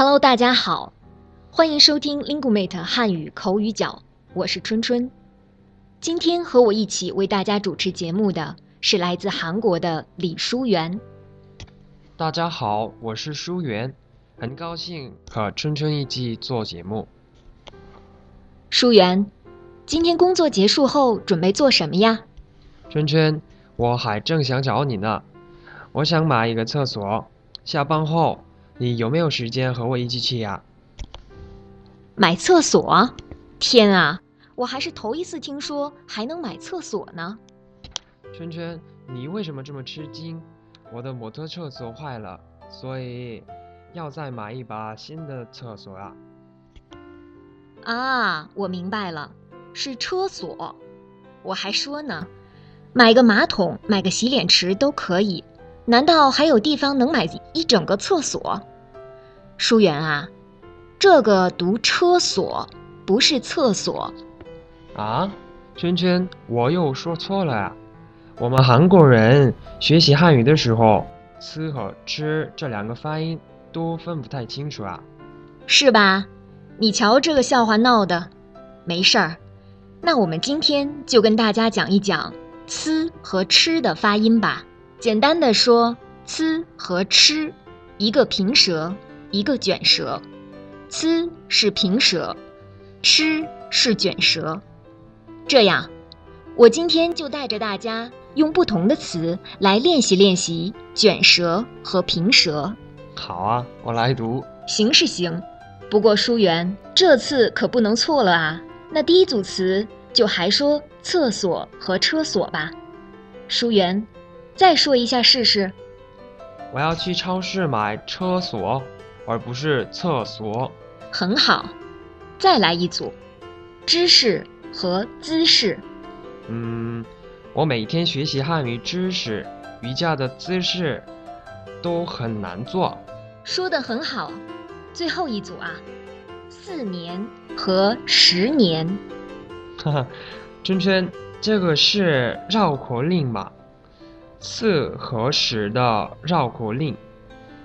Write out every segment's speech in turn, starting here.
Hello，大家好，欢迎收听 Lingumate 汉语口语角，我是春春。今天和我一起为大家主持节目的是来自韩国的李淑媛。大家好，我是淑媛，很高兴和春春一起做节目。淑媛，今天工作结束后准备做什么呀？春春，我还正想找你呢，我想买一个厕所，下班后你有没有时间和我一起去呀？买厕所？天啊，我还是头一次听说还能买厕所呢。圈圈，你为什么这么吃惊？我的摩托厕所坏了，所以要再买一把新的厕所啊。啊，我明白了，是车锁。我还说呢，买个马桶、买个洗脸池都可以，难道还有地方能买一整个厕所？淑媛啊，这个读车锁，不是厕所。啊，圈圈，我又说错了呀。我们韩国人学习汉语的时候，“吃”和“吃”这两个发音都分不太清楚啊。是吧？你瞧这个笑话闹的，没事儿。那我们今天就跟大家讲一讲“呲”和“吃”的发音吧。简单的说，“呲”和“吃”，一个平舌，一个卷舌。“呲”是平舌，“吃”是卷舌。这样，我今天就带着大家用不同的词来练习练习卷舌和平舌。好啊，我来读。行是行。不过，书媛这次可不能错了啊！那第一组词就还说厕所和车锁吧。书媛，再说一下试试。我要去超市买车锁，而不是厕所。很好，再来一组，知识和姿势。嗯，我每天学习汉语知识，瑜伽的姿势都很难做。说的很好。最后一组啊，四年和十年。哈哈，圈圈，这个是绕口令吗？四和十的绕口令，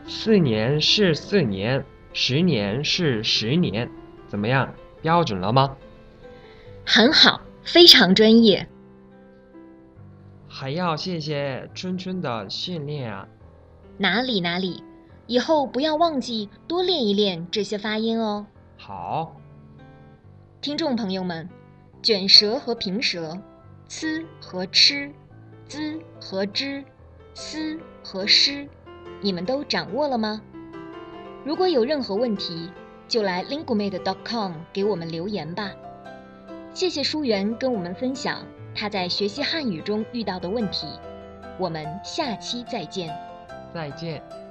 四年是四年，十年是十年，怎么样？标准了吗？很好，非常专业。还要谢谢春春的训练啊。哪里哪里。以后不要忘记多练一练这些发音哦。好，听众朋友们，卷舌和平舌，c 和思和知，思和诗你们都掌握了吗？如果有任何问题，就来 linguemate.com 给我们留言吧。谢谢舒媛跟我们分享他在学习汉语中遇到的问题。我们下期再见。再见。